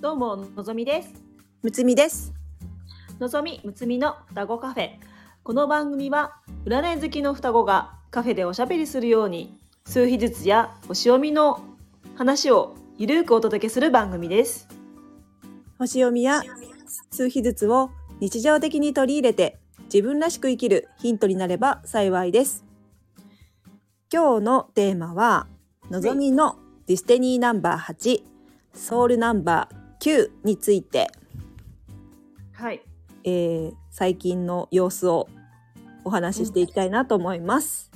どうものぞみですむつみです。のぞみむつみの双子カフェこの番組は占い好きの双子がカフェでおしゃべりするように数秘術や星読みの話をゆるーくお届けする番組です星読みや数秘術を日常的に取り入れて自分らしく生きるヒントになれば幸いです。今日のテーマはのぞみのディスティニーナンバー8ソウルナンバー9について、はいえー最近の様子をお話ししていきたいなと思います。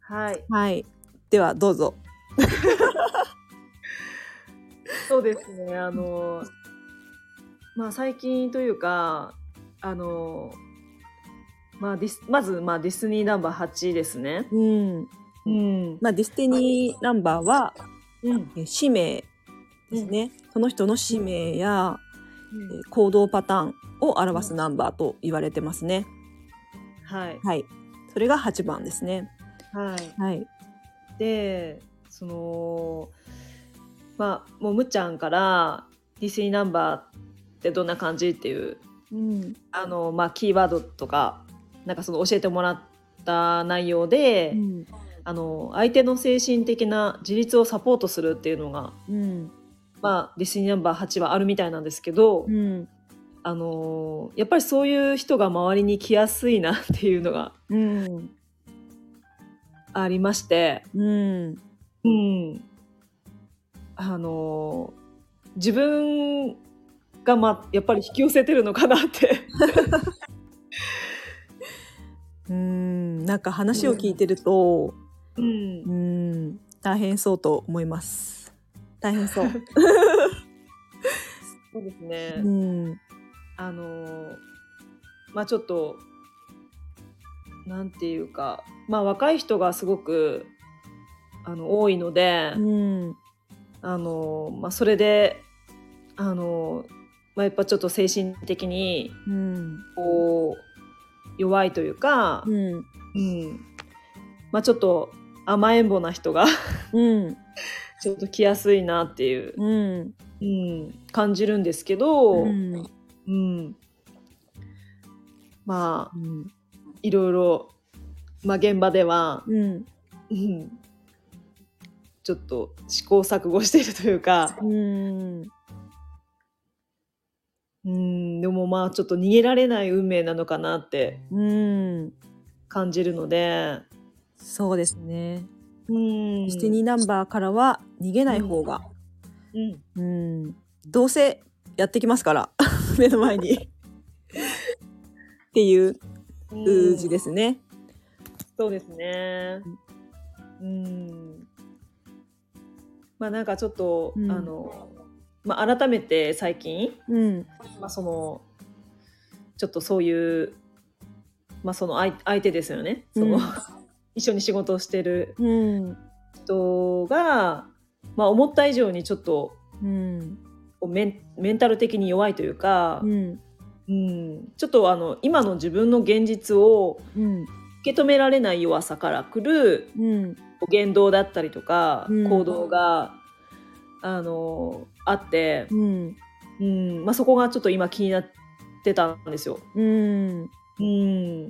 はいはい。ではどうぞ。そうですねあのまあ最近というかあのまあディスまずまあディスティニーナンバー8ですねうん。うんまあディスティニーナンバーは、うんえー使命ですね。その人の使命や、えー行動パターンを表すナンバーと言われてますね。はいはい。それが8番ですね。はいはい。でそのまあもうむっちゃんからディスティニーナンバーってどんな感じっていううん。あの、まあ、キーワードとかなんかその教えてもらった内容で、うん。あの相手の精神的な自立をサポートするっていうのが、うん。まあ、ディスニーナンバー8はあるみたいなんですけど、うん。あのやっぱりそういう人が周りに来やすいなっていうのがうん。ありまして。うん。うん、あの自分が、まあ、やっぱり引き寄せてるのかなって うん。なんか話を聞いてると、うんうん。大変そうと思います。大変そう。そうですね、うん。あのまあちょっとなんていうか、まあ、若い人がすごくあの多いので、うん。あのまあ、それであの、まあ、やっぱちょっと精神的にうん。こう弱いというか、うん。うんまあ、ちょっと甘えん坊な人がうん。ちょっと来やすいなっていう、うん。うん、感じるんですけど、うん。うんまあうん。いろいろ、まあ、現場では、うん。うん、ちょっと試行錯誤しているというか、うん。うん、でもまあちょっと逃げられない運命なのかなってうん。感じるので、そうですね。うん、ディスティニーナンバーからは逃げない方が、うん、うん、どうせやってきますから 目の前に。っていう数字ですね。そうですね。うん。まあなんかちょっと、うん。あの、まあ改めて最近、うん、まあその、ちょっとそういう、まあその相相手ですよね。その、うん 一緒に仕事をしてるうん、人が、まあ思った以上にちょっとうん、メンメンタル的に弱いというか、うん、うん、ちょっとあの今の自分の現実をうん、受け止められない弱さからくるうん、言動だったりとか、うん。行動があのあって、うん、うん。まあ、そこがちょっと今気になってたんですよ。うん、うん、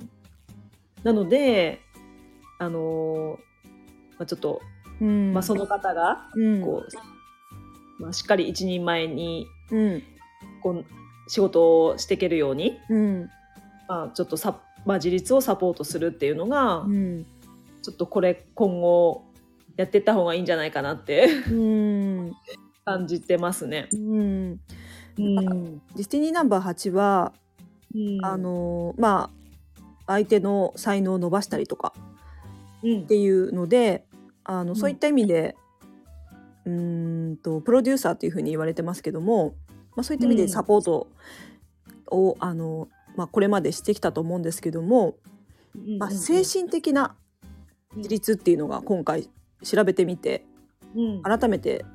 なのであの、まあ、ちょっと、うん、まあ、その方がうん、こう、まあ、しっかり一人前にうん、こう仕事をしていけるように、うん、まあ、ちょっとさ、まあ、自立をサポートするっていうのが、うん、ちょっとこれ今後やっていった方がいいんじゃないかなってうん、感じてますね。うん、デうん。ィスティニーナンバー8は、あ、のまあ相手の才能を伸ばしたりとか。うんっていうのであの、うん。そういった意味でうーんとプロデューサーというふうに言われてますけども、まあ、そういった意味でうん。サポートを、あのまあ、これまでしてきたと思うんですけども、まあ、精神的な自立っていうのが今回調べてみてうん。改めて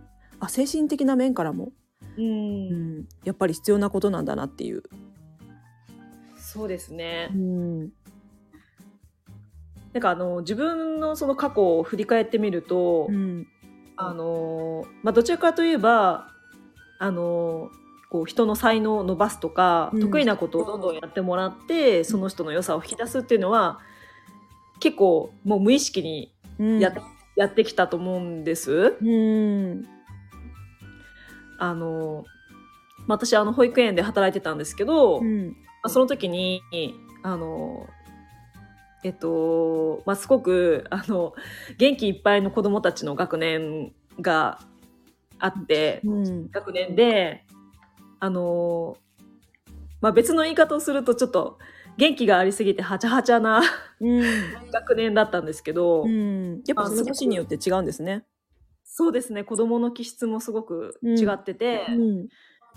あ精神的な面からも、ううんん、やっぱり必要なことなんだなっていう。そうですね。う。んなんかあの自分のその過去を振り返ってみると、うん。あのまあどちらかといえばあのこう人の才能を伸ばすとか、うん。得意なことをどんどんやってもらってその人の良さを引き出すっていうのは結構もう無意識にうん。や,、やってきたと思うんです。うん。あのまあ私あの保育園で働いてたんですけど、まうん。あ、その時にあのえっとまあすごくあの元気いっぱいの子どもたちの学年があって、うん。学年であのまあ別の言い方をするとちょっと元気がありすぎてはちゃはちゃなうん。学年だったんですけど、うん。やっぱその年によって違うんですね。そうですね。子どもの気質もすごく違ってて、うん。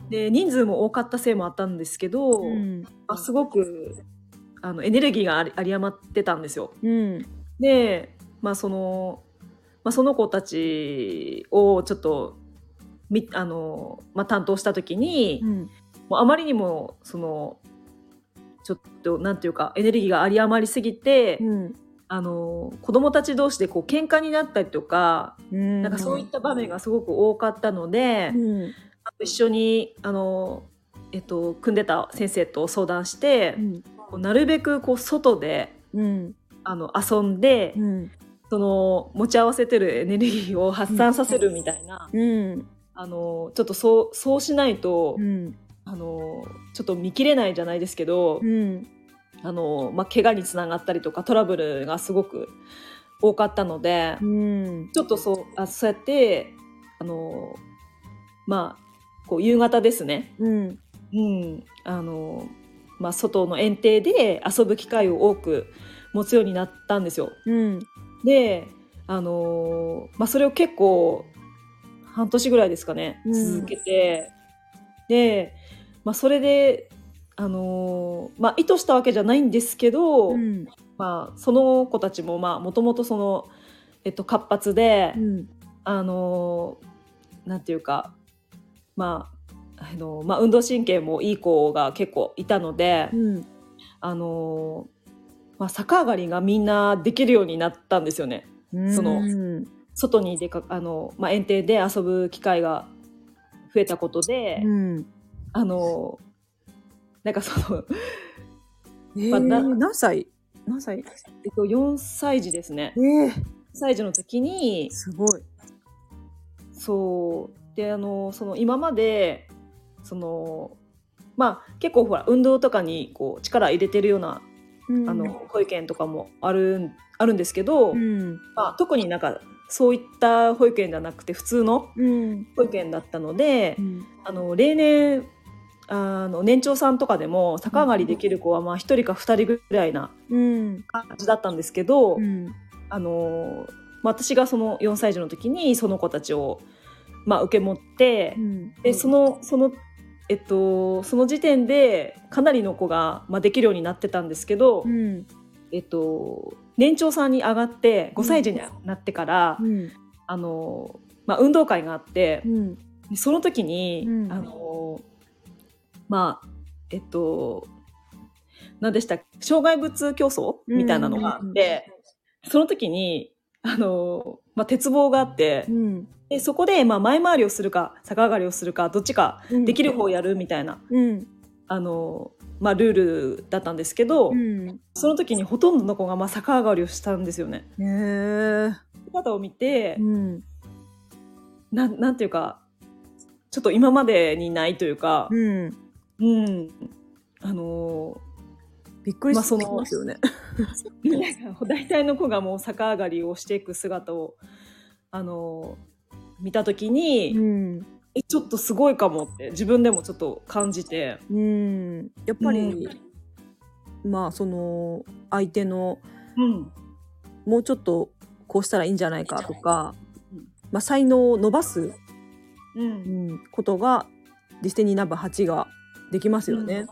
で人数も多かったせいもあったんですけど、うん。まあ、すごくあのエネルギーがあり有り余ってたんですよ。うん。で、まあそのまあ、その子たちをちょっとみあの、まあ、担当した時に、うん。もうあまりにもそのちょっとなんていうかエネルギーが有り余りすぎて、うん。あの子供たち同士でこう喧嘩になったりとか、うん。なんかそういった場面がすごく多かったので、うん。一緒にあの、えっと、組んでた先生と相談して、うんこうなるべくこう外でうん。あの遊んで、うん。その持ち合わせてるエネルギーを発散させるみたいな、うん。あのちょっとそうそうしないと、うん。あのちょっと見切れないじゃないですけど、うん。あのまあ、怪我につながったりとかトラブルがすごく多かったので、うん。ちょっとそうあそうやってあのまあこう夕方ですね、うん。うん。あのまあ、外の園庭で遊ぶ機会を多く持つようになったんですよ。うん。で、あのまあ、それを結構半年ぐらいですかねうん。続けて、で、まあ、それで、あのまあ、意図したわけじゃないんですけど、うん。まあ、その子たちももともとその、えっと、活発で、うん。あのなんていうかまああのまあ、運動神経もいい子が結構いたので、うん。あのまあ、逆上がりがみんなできるようになったんですよね。そのうん。外に出かあの、まあ、園庭で遊ぶ機会が増えたことで、うん。あのなんかその、えまあ何歳？何歳？えっと、4歳児ですね。えー。4歳児の時にすごい。そう。であのその今までそのまあ結構ほら運動とかにこう力入れてるような、あの保育園とかもあるんあるんですけど、うん。まあ、特になんかそういった保育園じゃなくて普通のうん。保育園だったので、うん。あの例年あの年長さんとかでも逆上がりできる子はまあ1人か2人ぐらいなうん。感じだったんですけど、うん。あのまあ私がその4歳児の時にその子たちを、まあ、受け持って、うん。でそのそのえっとその時点でかなりの子が、まあ、できるようになってたんですけど、うん。えっと年長さんに上がって5歳児になってから、うん。あのまあ、運動会があってう、ん。でその時に、うん。あのまあえっと何でしたっけ障害物競争みたいなのがあって、その時にあの、まあ、鉄棒があって、うん。でそこで、まあ、前回りをするか逆上がりをするかどっちかうん。できる方をやるみたいな、うん。あのまあ、ルールだったんですけど、うん。その時にほとんどの子が、まあ、逆上がりをしたんですよね。へえ姿を見て、うん。なんなんていうかちょっと今までにないというか、うん。うん、あのびっくりまあそのしますよね。ー 大体の子がもう逆上がりをしていく姿を、あのー見た時に、うん。えちょっとすごいかもって自分でもちょっと感じて、うん。やっぱり、まあその相手のうん。もうちょっとこうしたらいいんじゃないかとかうん、まあ、才能を伸ばす、ううんん、ことが destiny number 8ができますよね。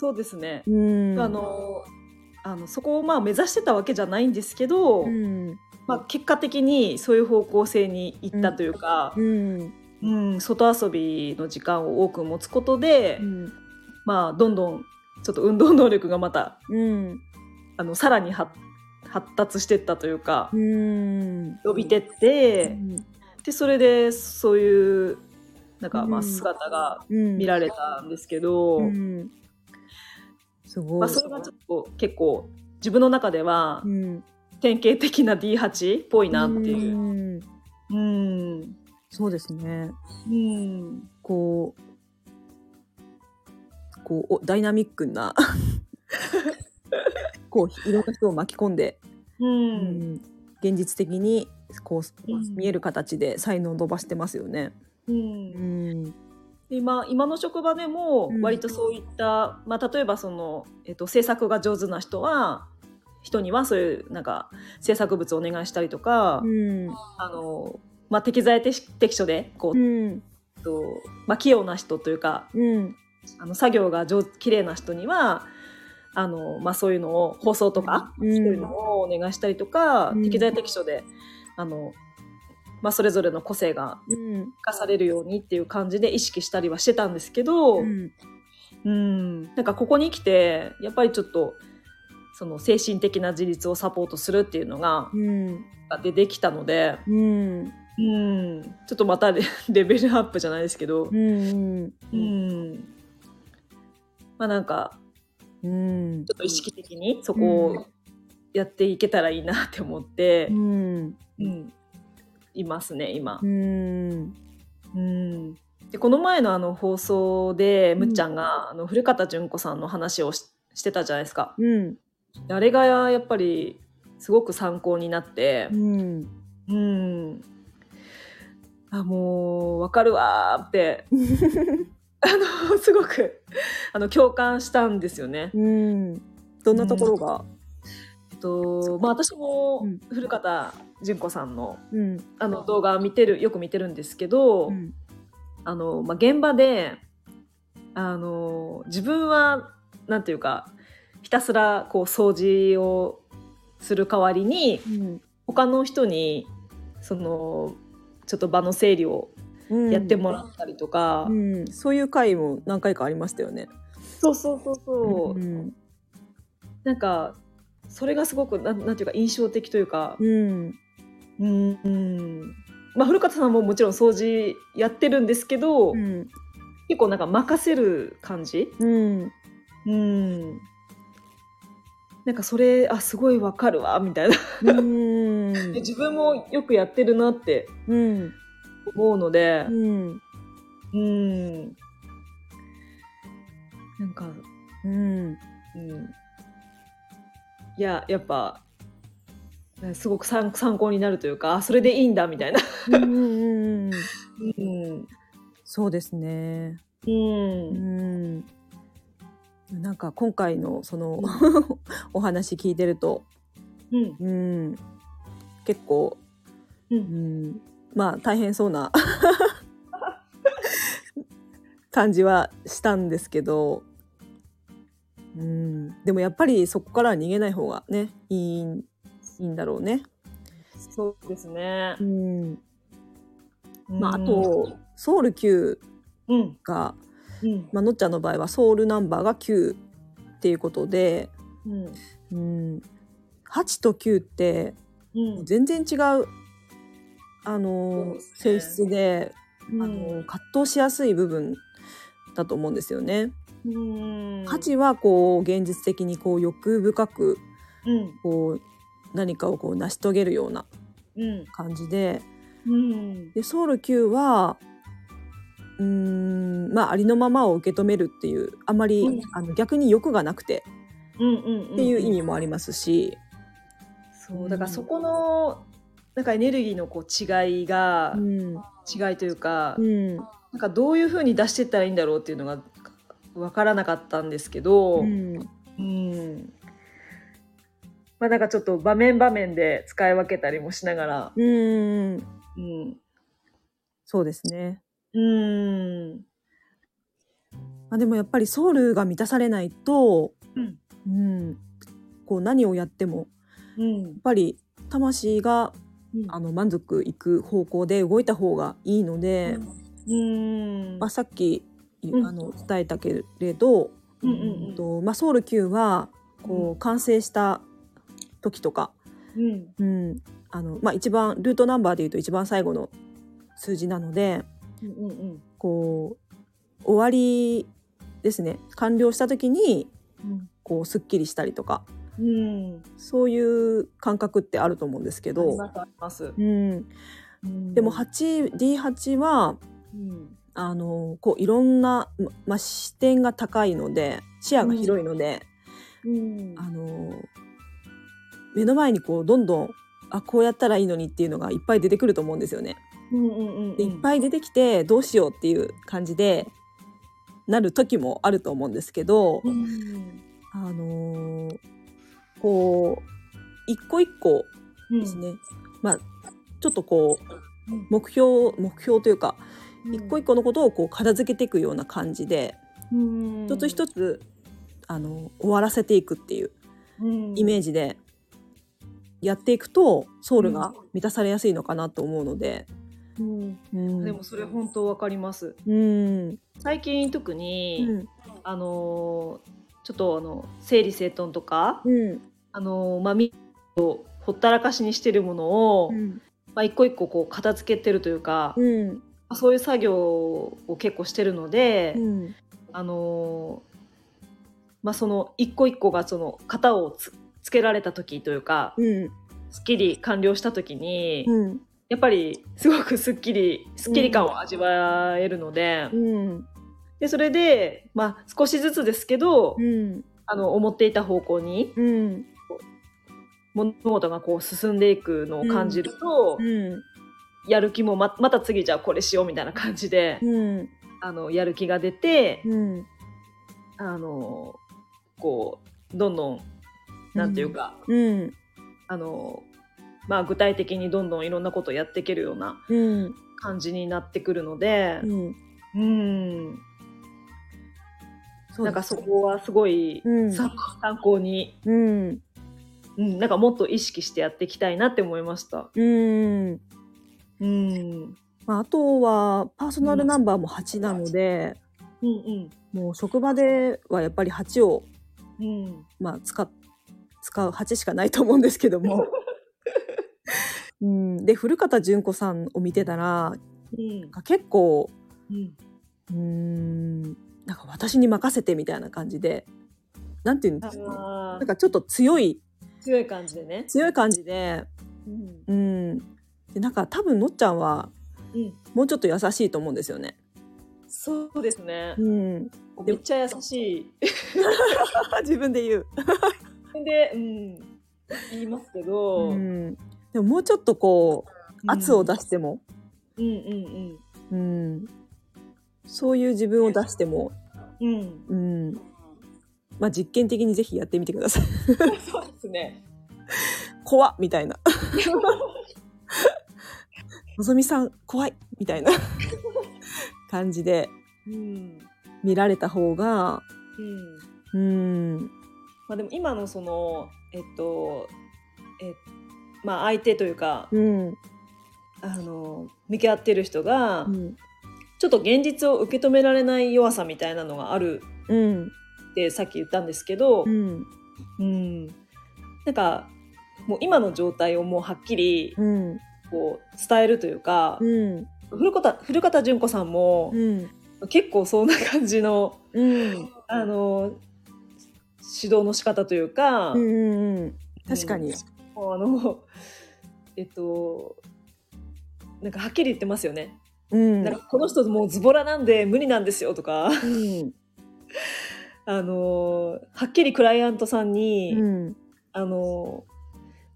そうですね、うん。あのーあのそこをまあ目指してたわけじゃないんですけど、うん。まあ、結果的にそういう方向性に行ったというか、うん。うん外遊びの時間を多く持つことで、うん。まあ、どんどんちょっと運動能力がまたうん。あのさらに発発達していったというか、うん。伸びてって、でそれでそういうなんかまあうん。姿がうん。見られたんですけど、うんすごい。まあ、それがちょっと結構自分の中ではうん典型的な D8 っぽいなっていう。うんうん。そうですね。うん。こう、こうおダイナミックな こういろんな人を巻き込んで、う。うんん現実的にこう、うん見える形で才能を伸ばしてますよね。う。うんん今今の職場でもうん。割とそういった、まあ、例えばその、えっと、制作が上手な人は人にはそういうなんか制作物をお願いしたりとか、うん。あのまあ、適材適適所でこう、うん。とまあ、器用な人というかうん。あの作業が上手綺麗な人にはあの、まあ、そういうのを放送とか、うん。そういうのをお願いしたりとか、うん。適材適所であの、まあ、それぞれの個性がうん。生かされるようにっていう感じで意識したりはしてたんですけど、うん。うん、なんかここに来てやっぱりちょっとその精神的な自立をサポートするっていうのがうん。出てきたので、うん。うん、ちょっとまたレ レベルアップじゃないですけど、うんうん、まあなんかうん。ちょっと意識的にそこをやっていけたらいいなって思ってう、ん。うんいますね今。う。ん。うん。でこの前のあの放送でむっちゃんが、あの古方純子さんの話をししてたじゃないですか。うん。あれがやっぱりすごく参考になってう、ん。うん、あもうわかるわーって あのすごくあの共感したんですよね。うん。どんなところが？えっとまあ、私もうん。古方純子さんのうん。あの動画見てるよく見てるんですけど、うん。あのまあ、現場であの自分はなんていうかひたすらこう掃除をする代わりにうん。他の人にそのちょっと場の整理をうん。やってもらったりとか、うん。そういう回も何回かありましたよね。そうそうそうそう、うん。なんかそれがすごくなんなんていうか印象的というか、うん。うん。うんまあ、古方さんももちろん掃除やってるんですけど、うん。結構なんか任せる感じ、うん。うん、なんかそれあすごいわかるわみたいな。うん。で 自分もよくやってるなってうん。思うので。う、ん。うん、なんか、うん。うん、いややっぱねすごく参参考になるというかあそれでいいんだみたいな。うんうんうんそうですね。ううん。んなんか今回のその お話聞いてると、うん。うん、結構、ううんん、まあ大変そうな 感じはしたんですけど、うん、でもやっぱりそこからは逃げない方がねいいいいんだろうね。そうですね。う。ん。まあ、あうん、とソウル9うん。が、うん。まあのっちゃんの場合はソウルナンバーが9っていうことで、うん。うん、8と9ってうん。全然違うあの、そうです性ね質で、うん。あの葛藤しやすい部分だと思うんですよね。うん。8はこう現実的にこう欲深くうん。こう何かをこう成し遂げるようなうん。感じで。うん。でソウル9はうーんまあありのままを受け止めるっていうあまり、うん。あの逆に欲がなくてっていう意味もありますし、そうだからそこのなんかエネルギーのこう違いが、うん。違いというか、うん。なんかどういうふうに出してったらいいんだろうっていうのが分からなかったんですけど、うん。うん。まあなんかちょっと場面場面で使い分けたりもしながら、うん。うん、そうですね。うん、まあ、でもやっぱりソウルが満たされないと、うん。うん、こう何をやってもうん。やっぱり魂がうん。あの満足いく方向で動いた方がいいので、うん。まあ、さっき、うんあの伝えたけれど、うんうんまあ、ソウル Q はこう完成した時とか、うん。うん。あのまあ、一番ルートナンバーでいうと一番最後の数字なのでうんうんこう終わりですね。完了した時にこうすっきりしたりとかうん。うんそういう感覚ってあると思うんですけど、ありますあります。うん、うん。でも 8D8 はうんあのこういろんな、ままあ、視点が高いので視野が広いので、うん。あの目の前にこうどんどんあこうやったらいいのにっていうのがいっぱい出てくると思うんですよね。うんうんうんでいっぱい出てきてどうしようっていう感じでなる時もあると思うんですけど、うん。あのーこう一個一個うんですね、まあちょっとこううん。目標目標というか、うん一個一個のことをこう片付けていくような感じで、うん。一つ一つあの終わらせていくっていうイメージでやっていくとソウルが満たされやすいのかなと思うので。うん。うん。でもそれ本当わかります。うん。最近特に、うん。あのーちょっとあの整理整頓とか、うん。あのーまあみほったらかしにしてるものを、うん。まあ、一個一個こう片付けてるというか、うん。まあそういう作業を結構してるので、うん。あのーまあその一個一個がその型をつつけられた時というか、うん。すっきり完了した時に、うん。やっぱりすごくすっきりすっきり感を味わえるので,、うん。でそれで、まあ、少しずつですけど、うん。あの思っていた方向にうん。物事がこう進んでいくのを感じると、うんやる気もままた次じゃあこれしようみたいな感じで、うん。あのやる気が出て、うんあのこうどんどんなんていうか、うん。あのまあ、具体的にどんどんいろんなことをやっていけるようなうん感じになってくるのでう、ん。うん、なんかそこはすごい参考に、うん。うん、なんかもっと意識してやっていきたいなって思いました。うんうん、まあ、あとはパーソナルナンバーも8なので、うん、もう職場ではやっぱり8を、うん、うん、まあ、使っ使う8しかないと思うんですけども。うん、で古方純子さんを見てたらうん。なんか結構うん、うーんなんか私に任せてみたいな感じでなんていうんですか？あなんかちょっと強い。強い感じでね。強い感じで。うん、うんでなんか多分のっちゃんはうん、もうちょっと優しいと思うんですよね。そうですね。うん、めっちゃ優しい。自分で言う、で、うん、言いますけど、うん、でももうちょっとこう圧を出しても、うん、うん、うん、そういう自分を出しても、うん、うん、うん。まあ、実験的にぜひやってみてください。そうですね。怖っみたいな。のぞみさん怖いみたいな 感じでうん、見られた方が、うん。うん、まあでも今のそのえっとえまあ相手というかうん、あの向き合ってる人が、うん、ちょっと現実を受け止められない弱さみたいなのがあるうん、ってさっき言ったんですけど、うん、うん。なんかもう今の状態をもうはっきりうん、こう伝えるというか、うん、古方古方純子さんもうん、結構そんな感じのうん、あの指導の仕方というか、うん、うん、確かに。あの えっとなんかはっきり言ってますよね。うん、なんかこの人もうズボラなんで無理なんですよとか。うん、あのはっきりクライアントさんに、うん、あの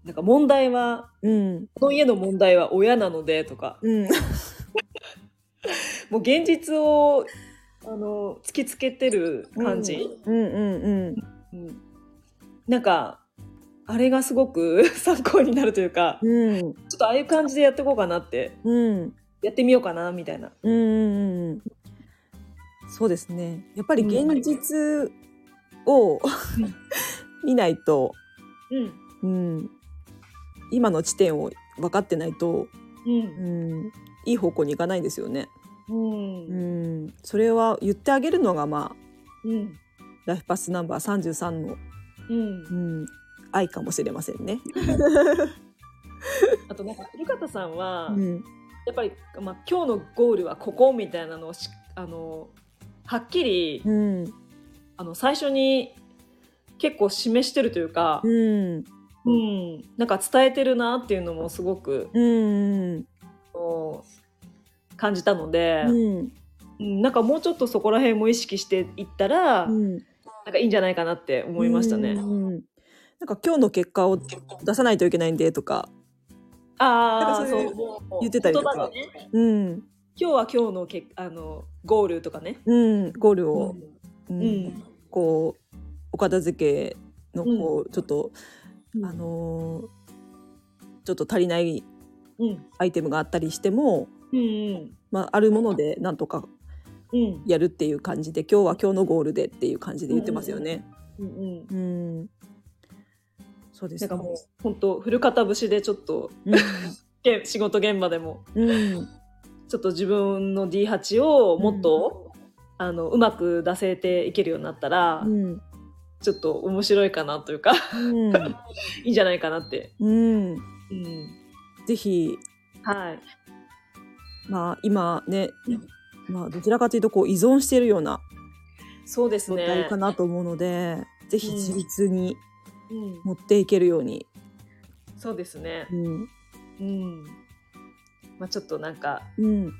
なんか問題はうん、この家の問題は親なのでとか。うん、もう現実をあの突きつけてる感じ、うん、うん、うんなんかあれがすごく 参考になるというかうん、ちょっとああいう感じでやっていこうかなって。うん、やってみようかなみたいな。うん、うん、そうですね。やっぱり現実を 見ないと、うん。うん、今の地点を分かってないと、うん。うん、いい方向に行かないですよね。うん。うん、それは言ってあげるのがまあうん。ライフパスナンバー33の、うん。うん、愛かもしれませんね。あとなんか古方さんは、うん、やっぱり、まあ、今日のゴールはここみたいなのをしあのはっきりうん。あの最初に結構示してるというかう、んうん、なんか伝えてるなっていうのもすごくうん感じたので、うん。うん、なんかもうちょっとそこら辺も意識していったら、うん。なんかいいんじゃないかなって思いましたね。うんなんか今日の結果を出さないといけないんでとか、ああ、そう言ってたりとか。ね。うん。今日は今日のけあのゴールとかね。うん、ゴールを、ううん。ん、こうお片付けのこう、ちょっとうんあのーちょっと足りないうん、アイテムがあったりしても、うん、うん、まあ、あるものでなんとかうん、やるっていう感じで今日は今日のゴールでっていう感じで言ってますよね。うん、うん、そうです。なんかもう本当古方節でちょっとうん。け仕事現場でも。うん。ちょっと自分の D8 をもっと、あのうまく出せていけるようになったら、うんちょっと面白いかなというかうんいいんじゃないかなって。うん、うん、ぜひはい。まあ今ね、まあどちらかというとこう依存しているようなそうですねか。なと思うので、ぜひ自立にうん、持っていけるように、そうですね。うんうん。まあちょっとなんかうん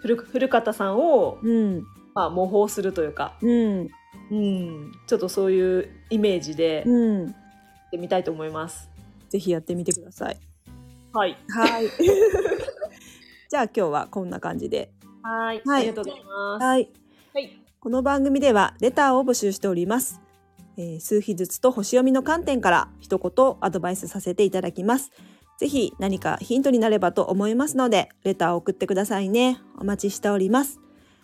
古古方さんを、うんまあ、模倣するというか、うんうん、ちょっとそういうイメージでやっうんてみたいと思います。ぜひやってみてください。はい。はい。じゃあ今日はこんな感じで。はい。はいありがとうございます。はい。はい。この番組ではレターを募集しております。えー数日ずつと星読みの観点から一言アドバイスさせていただきます。ぜひ何かヒントになればと思いますので、レターを送ってくださいね。お待ちしております。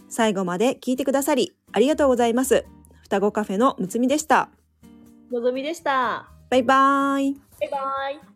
最後まで聞いてくださりありがとうございます。双子カフェのむつみでした。のぞみでした。バイバーイ。バイバイ。